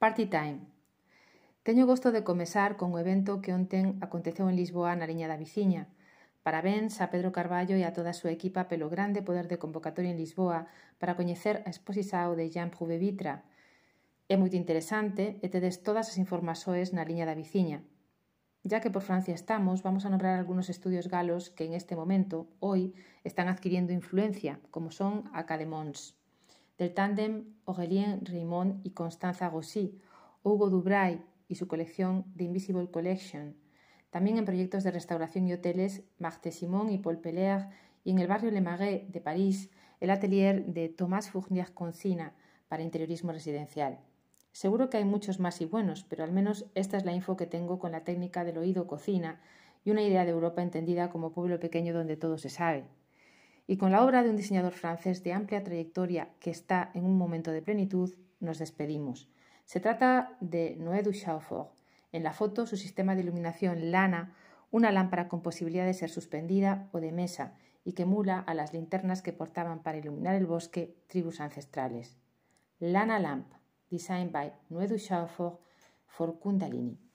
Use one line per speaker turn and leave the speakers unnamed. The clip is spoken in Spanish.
Party Time. Teño gosto de comezar con o evento que onten aconteceu en Lisboa na Liña da Viciña. Parabéns a Pedro Carballo e a toda a súa equipa pelo grande poder de convocatoria en Lisboa para coñecer a exposição de Jean Prouvé Vitra. É moito interesante e tedes todas as informações na Liña da Viciña. Ya que por Francia estamos, vamos a nombrar algunos estudios galos que en este momento, hoy, están adquiriendo influencia, como son Academons. Del tándem Aurélien Raymond y Constanza Rossi, Hugo Dubray y su colección The Invisible Collection, también en proyectos de restauración y hoteles Marthe Simon y Paul Peller, y en el barrio Le Marais de París, el atelier de Thomas Fournier Concina para interiorismo residencial. Seguro que hay muchos más y buenos, pero al menos esta es la info que tengo con la técnica del oído cocina y una idea de Europa entendida como pueblo pequeño donde todo se sabe y con la obra de un diseñador francés de amplia trayectoria que está en un momento de plenitud, nos despedimos. Se trata de Noé Duchaufour. En la foto, su sistema de iluminación lana, una lámpara con posibilidad de ser suspendida o de mesa y que emula a las linternas que portaban para iluminar el bosque tribus ancestrales. Lana Lamp, designed by Noé Duchaufour for Kundalini.